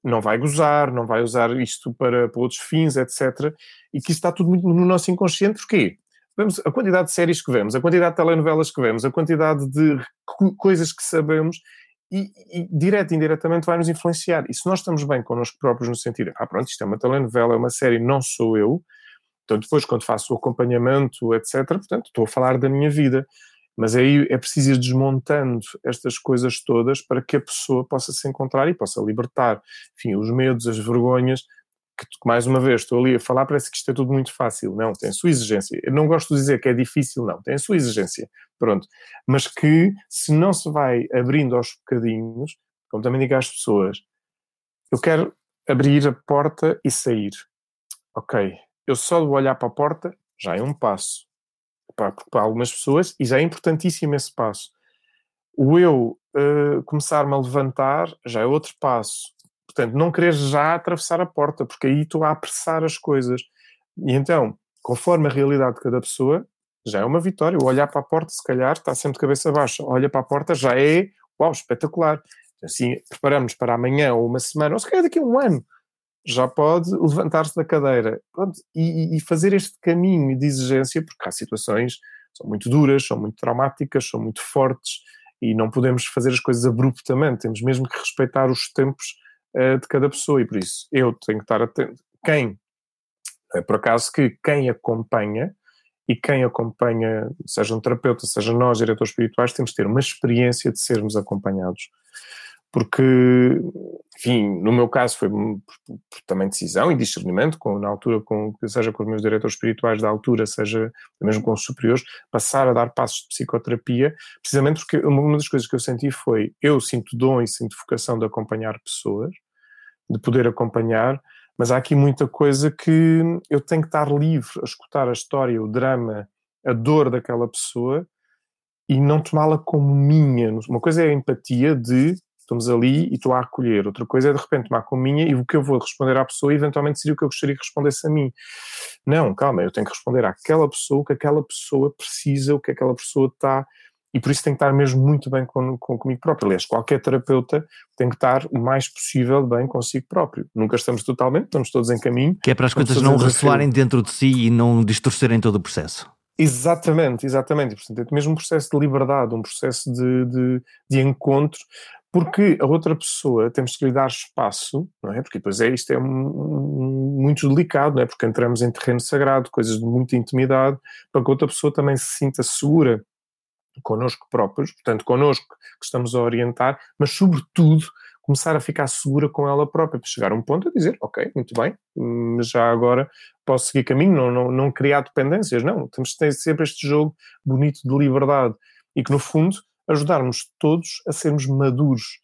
não vai gozar, não vai usar isto para, para outros fins, etc. E que está tudo muito no nosso inconsciente, porquê? Vemos a quantidade de séries que vemos, a quantidade de telenovelas que vemos, a quantidade de coisas que sabemos e, e direto e indiretamente vai nos influenciar. E se nós estamos bem connosco próprios no sentido, ah pronto, isto é uma telenovela, é uma série, não sou eu, então depois quando faço o acompanhamento, etc., portanto estou a falar da minha vida. Mas aí é preciso ir desmontando estas coisas todas para que a pessoa possa se encontrar e possa libertar, enfim, os medos, as vergonhas, que mais uma vez estou ali a falar, parece que isto é tudo muito fácil. Não, tem a sua exigência. Eu não gosto de dizer que é difícil, não, tem a sua exigência. Pronto. Mas que se não se vai abrindo aos bocadinhos, como também digo às pessoas, eu quero abrir a porta e sair. Ok, eu só de olhar para a porta já é um passo para, para algumas pessoas, e já é importantíssimo esse passo. O eu uh, começar-me a levantar já é outro passo. Portanto, não querer já atravessar a porta, porque aí estou a apressar as coisas. E então, conforme a realidade de cada pessoa, já é uma vitória. O olhar para a porta, se calhar, está sempre de cabeça baixa. Olha para a porta, já é, uau, espetacular. Assim, preparamos para amanhã ou uma semana, ou se calhar daqui a um ano, já pode levantar-se da cadeira. Pronto, e, e, fazer este caminho de exigência, porque há situações são muito duras, são muito traumáticas, são muito fortes e não podemos fazer as coisas abruptamente, temos mesmo que respeitar os tempos uh, de cada pessoa e por isso eu tenho que estar atento. Quem, é por acaso que quem acompanha e quem acompanha, seja um terapeuta, seja nós, diretores espirituais, temos que ter uma experiência de sermos acompanhados porque, enfim, no meu caso foi por, por também decisão e discernimento, com, na altura, com, seja com os meus diretores espirituais da altura, seja mesmo com os superiores, passar a dar passos de psicoterapia, precisamente porque uma das coisas que eu senti foi, eu sinto dom e sinto vocação de acompanhar pessoas, de poder acompanhar, mas há aqui muita coisa que eu tenho que estar livre a escutar a história, o drama, a dor daquela pessoa e não tomá-la como minha. Uma coisa é a empatia de estamos ali e estou a acolher. Outra coisa é de repente tomar com minha e o que eu vou responder à pessoa eventualmente seria o que eu gostaria que respondesse a mim. Não, calma, eu tenho que responder àquela pessoa o que aquela pessoa precisa, o que aquela pessoa está. E por isso tem que estar mesmo muito bem com, com, comigo próprio. Aliás, qualquer terapeuta tem que estar o mais possível bem consigo próprio. Nunca estamos totalmente, estamos todos em caminho. Que é para as coisas não ressoarem dentro de si e não distorcerem todo o processo. Exatamente, exatamente. Portanto, é mesmo um processo de liberdade, um processo de, de, de encontro, porque a outra pessoa temos que lhe dar espaço, não é? Porque depois é isto é um, um, muito delicado, não é? Porque entramos em terreno sagrado, coisas de muita intimidade, para que outra pessoa também se sinta segura connosco próprios, portanto, connosco que estamos a orientar, mas sobretudo começar a ficar segura com ela própria, para chegar a um ponto a dizer, ok, muito bem, mas já agora posso seguir caminho, não, não, não criar dependências, não, temos que ter sempre este jogo bonito de liberdade e que no fundo ajudarmos todos a sermos maduros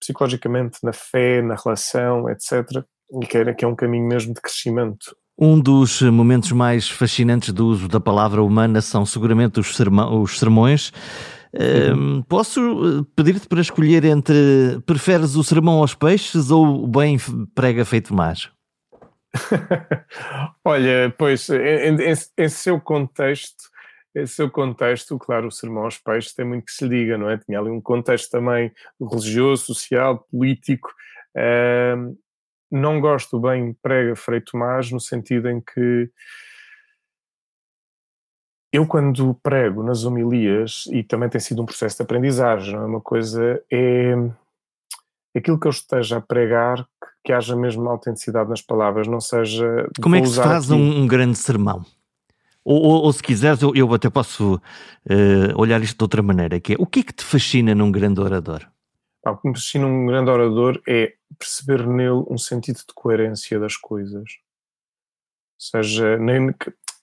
psicologicamente na fé, na relação, etc. E que é, que é um caminho mesmo de crescimento. Um dos momentos mais fascinantes do uso da palavra humana são seguramente os, os sermões. Um, posso eh, pedir-te para escolher entre preferes o sermão aos peixes ou o bem prega feito mais? <laughs> Olha, pois, em, em, em seu contexto, esse é o contexto, claro, o sermão aos peixes tem muito que se lhe diga, não é? Tinha ali um contexto também religioso, social, político. Uh, não gosto bem prega Frei Tomás no sentido em que eu quando prego nas homilias, e também tem sido um processo de aprendizagem, não é uma coisa, é aquilo que eu esteja a pregar, que, que haja mesmo uma autenticidade nas palavras, não seja... Como é que se faz aqui... um, um grande sermão? Ou, ou, ou, se quiseres, eu, eu até posso uh, olhar isto de outra maneira, que é, o que é que te fascina num grande orador? Ah, o que me fascina num grande orador é perceber nele um sentido de coerência das coisas. Ou seja, nem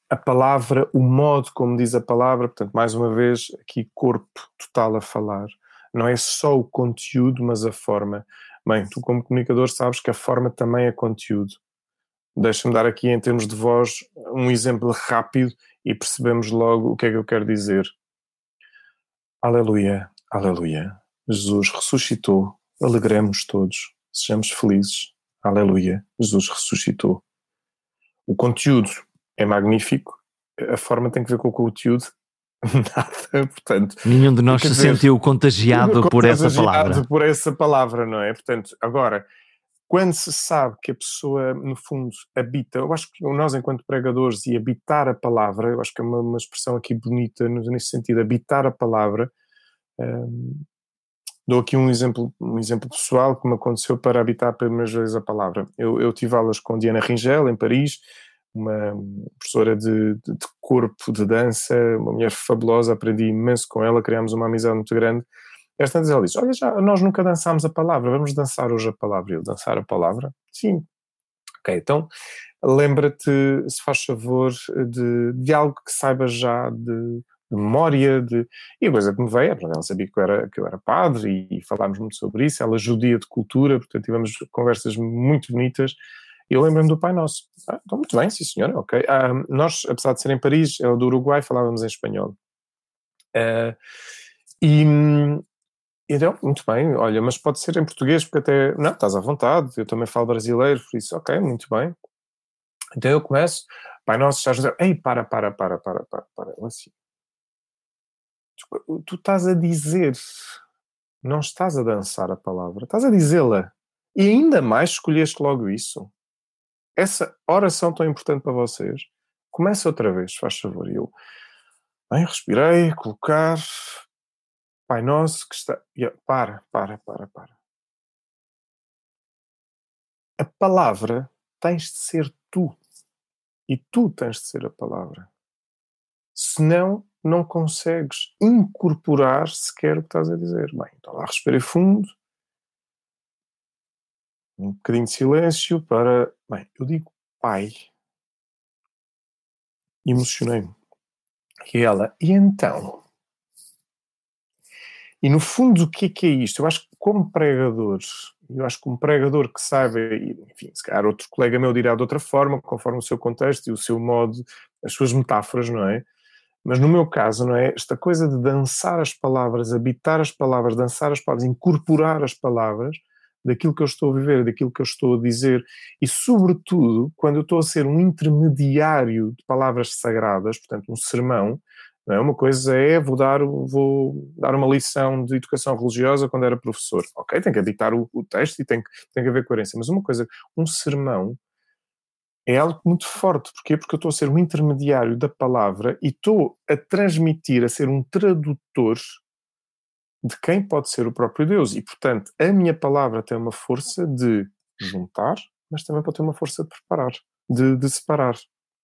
a palavra, o modo como diz a palavra, portanto, mais uma vez, aqui corpo total a falar. Não é só o conteúdo, mas a forma. Bem, tu como comunicador sabes que a forma também é conteúdo. Deixa-me dar aqui, em termos de voz, um exemplo rápido e percebemos logo o que é que eu quero dizer. Aleluia, aleluia. Jesus ressuscitou. Alegremos todos. Sejamos felizes. Aleluia. Jesus ressuscitou. O conteúdo é magnífico. A forma tem que ver com o conteúdo. <laughs> Nada, portanto. Nenhum de nós se sentiu contagiado por essa palavra. Por essa palavra, não é? Portanto, agora, quando se sabe que a pessoa, no fundo, habita, eu acho que nós, enquanto pregadores, e habitar a palavra, eu acho que é uma, uma expressão aqui bonita nesse sentido, habitar a palavra. Hum, dou aqui um exemplo, um exemplo pessoal que me aconteceu para habitar pela primeira vez a palavra. Eu, eu tive aulas com Diana Ringel, em Paris, uma professora de, de, de corpo, de dança, uma mulher fabulosa, aprendi imenso com ela, criámos uma amizade muito grande. E às tantas ela disse: Olha, já, nós nunca dançámos a palavra, vamos dançar hoje a palavra. Eu, dançar a palavra? Sim. Ok, então lembra-te, se faz favor, de, de algo que saibas já de, de, memória. De... E a coisa que me veio, é, ela sabia que eu era, que eu era padre e, e falámos muito sobre isso. Ela judia de cultura, portanto tivemos conversas muito bonitas. E eu lembro-me do Pai Nosso. Ah, então, muito bem, sim senhor, ok. Ah, nós, apesar de ser em Paris, é o do Uruguai, falávamos em espanhol. Uh, e, então, muito bem, olha, mas pode ser em português, porque até. Não, estás à vontade, eu também falo brasileiro, por isso, ok, muito bem. Então eu começo, Pai Nosso, a dizer, ei, para, para, para, para, para, para, assim. Tu estás a dizer, não estás a dançar a palavra, estás a dizê-la. E ainda mais escolheste logo isso. Essa oração tão importante para vocês, começa outra vez, faz favor. Eu, bem, respirei, colocar, Pai Nosso que está. Para, para, para, para. A palavra tens de ser tu. E tu tens de ser a palavra. Senão, não consegues incorporar sequer o que estás a dizer. Bem, então lá respirei fundo. Um bocadinho de silêncio para. Bem, eu digo pai. Emocionei-me. E ela, e então? E no fundo, o que é, que é isto? Eu acho que como pregador, eu acho que um pregador que saiba, enfim, se calhar outro colega meu dirá de outra forma, conforme o seu contexto e o seu modo, as suas metáforas, não é? Mas no meu caso, não é? Esta coisa de dançar as palavras, habitar as palavras, dançar as palavras, incorporar as palavras daquilo que eu estou a viver, daquilo que eu estou a dizer, e sobretudo quando eu estou a ser um intermediário de palavras sagradas, portanto, um sermão, não é? Uma coisa é vou dar, vou dar uma lição de educação religiosa quando era professor. Ok, tem que habitar o, o texto e tem que, tem que haver coerência. Mas uma coisa, um sermão é algo muito forte. Porquê? Porque eu estou a ser um intermediário da palavra e estou a transmitir, a ser um tradutor de quem pode ser o próprio Deus. E, portanto, a minha palavra tem uma força de juntar, mas também pode ter uma força de preparar, de, de separar,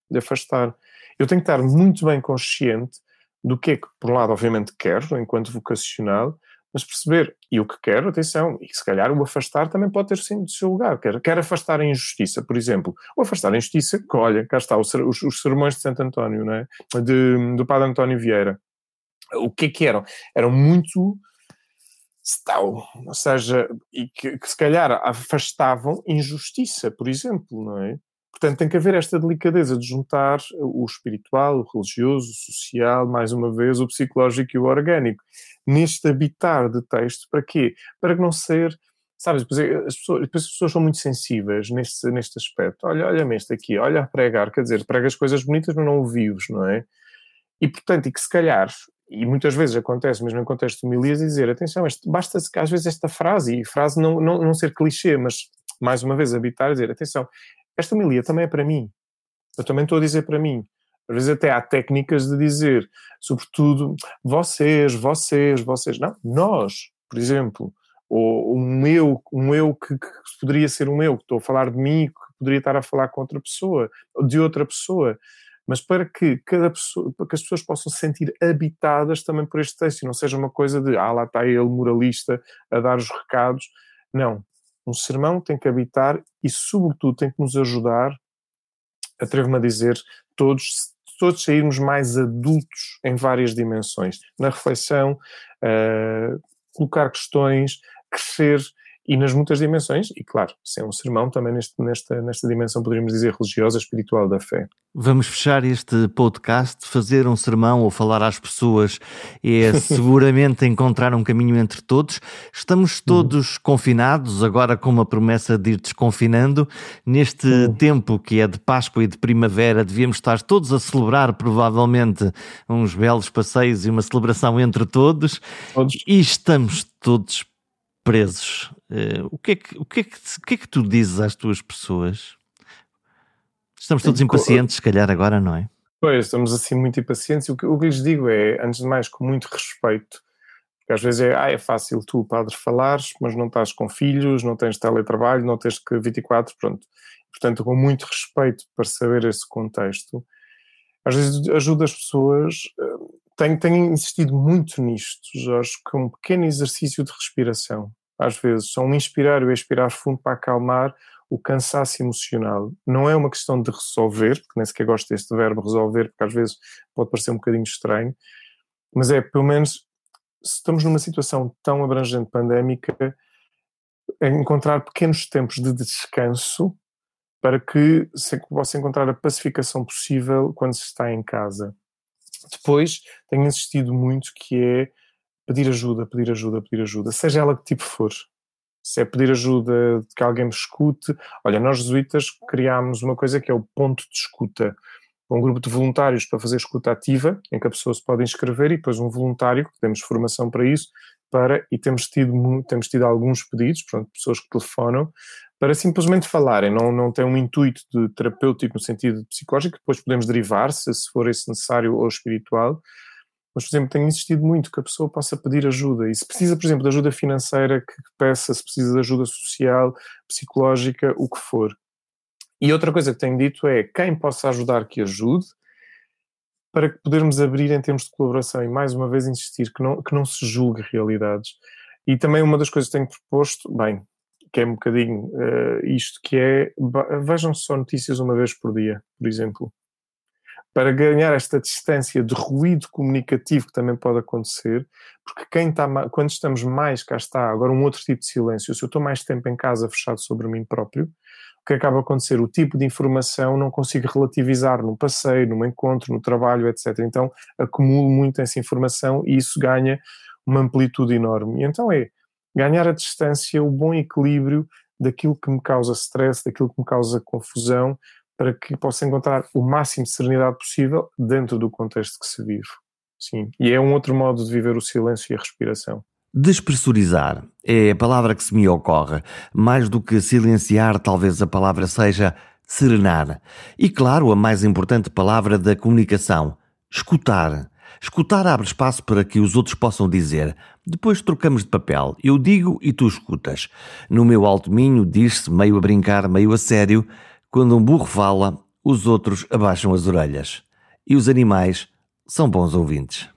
de afastar. Eu tenho que estar muito bem consciente do que é que, por um lado, obviamente quero, enquanto vocacional, mas perceber, e o que quero, atenção, e se calhar o afastar também pode ter sim do seu lugar. Quer, quer afastar a injustiça, por exemplo. O afastar a injustiça, que, olha, cá está, os, os, sermões de Santo António, não é? de, do Padre António Vieira. O que é que eram? Eram muito stau, ou seja, e que, que se calhar afastavam injustiça, por exemplo, não é? Portanto, tem que haver esta delicadeza de juntar o espiritual, o religioso, o social, mais uma vez, o psicológico e o orgânico. Neste habitar de texto, para quê? Para que não ser. Sabes, depois as pessoas, depois as pessoas são muito sensíveis neste, neste aspecto. Olha, olha-me este aqui, olha a pregar, quer dizer, prega as coisas bonitas, mas não o vives, não é? E, portanto, e que se calhar, e muitas vezes acontece mesmo em contexto de homilias, dizer, atenção, este, basta às vezes esta frase, e frase não, não, não ser clichê, mas mais uma vez habitar dizer, atenção, esta homilia também é para mim. Eu também estou a dizer para mim. Às vezes até há técnicas de dizer, sobretudo, vocês, vocês, vocês. Não, nós, por exemplo. Ou um eu, um eu que, que poderia ser um eu, que estou a falar de mim, que poderia estar a falar com outra pessoa, de outra pessoa mas para que cada pessoa, para que as pessoas possam se sentir habitadas também por este texto e não seja uma coisa de ah, lá está ele moralista a dar os recados. Não. Um sermão tem que habitar e, sobretudo, tem que nos ajudar, atrevo-me a dizer, todos, todos sairmos mais adultos em várias dimensões. Na reflexão, uh, colocar questões, crescer e nas muitas dimensões, e claro, se é um sermão, também neste, nesta, nesta dimensão poderíamos dizer religiosa, espiritual da fé. Vamos fechar este podcast, fazer um sermão ou falar às pessoas é <laughs> seguramente encontrar um caminho entre todos. Estamos uhum. todos uhum. confinados, agora com uma promessa de ir desconfinando. Neste uhum. tempo que é de Páscoa e de Primavera, devíamos estar todos a celebrar, provavelmente, uns belos passeios e uma celebração entre todos. todos. E estamos todos presos. Uh, o, que é que, o, que é que, o que é que tu dizes às tuas pessoas? Estamos todos impacientes, se calhar, agora, não é? Pois, estamos assim muito impacientes. O que, o que lhes digo é, antes de mais, com muito respeito, porque às vezes é, ah, é fácil tu, padre, falares, mas não estás com filhos, não tens teletrabalho, não tens que 24, pronto. Portanto, com muito respeito para saber esse contexto, às vezes ajuda as pessoas. Tenho, tenho insistido muito nisto, Jorge, com um pequeno exercício de respiração às vezes, só um inspirar e expirar fundo para acalmar o cansaço emocional. Não é uma questão de resolver, porque nem sequer gosto deste verbo resolver, porque às vezes pode parecer um bocadinho estranho, mas é, pelo menos, se estamos numa situação tão abrangente pandémica, é encontrar pequenos tempos de descanso para que se possa encontrar a pacificação possível quando se está em casa. Depois, tenho insistido muito que é pedir ajuda, pedir ajuda, pedir ajuda, seja ela que tipo for. Se é pedir ajuda que alguém me escute. Olha, nós jesuítas criámos uma coisa que é o ponto de escuta. Um grupo de voluntários para fazer escuta ativa, em que a pessoa se pode inscrever, e depois um voluntário, que temos formação para isso, para, e temos tido, temos tido alguns pedidos, portanto, pessoas que telefonam, para simplesmente falarem, não, não tem um intuito de terapêutico no sentido psicológico, depois podemos derivar, se, se for esse necessário ou espiritual, mas, por exemplo, tenho insistido muito que a pessoa possa pedir ajuda. E se precisa, por exemplo, de ajuda financeira, que peça, se precisa de ajuda social, psicológica, o que for. E outra coisa que tenho dito é quem possa ajudar que ajude, para que podermos abrir em termos de colaboração e mais uma vez insistir que não, que não se julgue realidades. E também uma das coisas que tenho proposto, bem, que é um bocadinho uh, isto, que é vejam só notícias uma vez por dia, por exemplo para ganhar esta distância de ruído comunicativo que também pode acontecer, porque quem está, quando estamos mais, cá está, agora um outro tipo de silêncio, se eu estou mais tempo em casa fechado sobre mim próprio, o que acaba a acontecer? O tipo de informação não consigo relativizar num passeio, num encontro, no trabalho, etc. Então acumulo muito essa informação e isso ganha uma amplitude enorme. E então é ganhar a distância, o bom equilíbrio daquilo que me causa stress, daquilo que me causa confusão, para que possa encontrar o máximo de serenidade possível dentro do contexto que se vive. Sim, e é um outro modo de viver o silêncio e a respiração. Despressurizar é a palavra que se me ocorre. Mais do que silenciar, talvez a palavra seja serenar. E claro, a mais importante palavra da comunicação, escutar. Escutar abre espaço para que os outros possam dizer. Depois trocamos de papel. Eu digo e tu escutas. No meu alto minho diz-se, meio a brincar, meio a sério, quando um burro fala, os outros abaixam as orelhas. E os animais são bons ouvintes.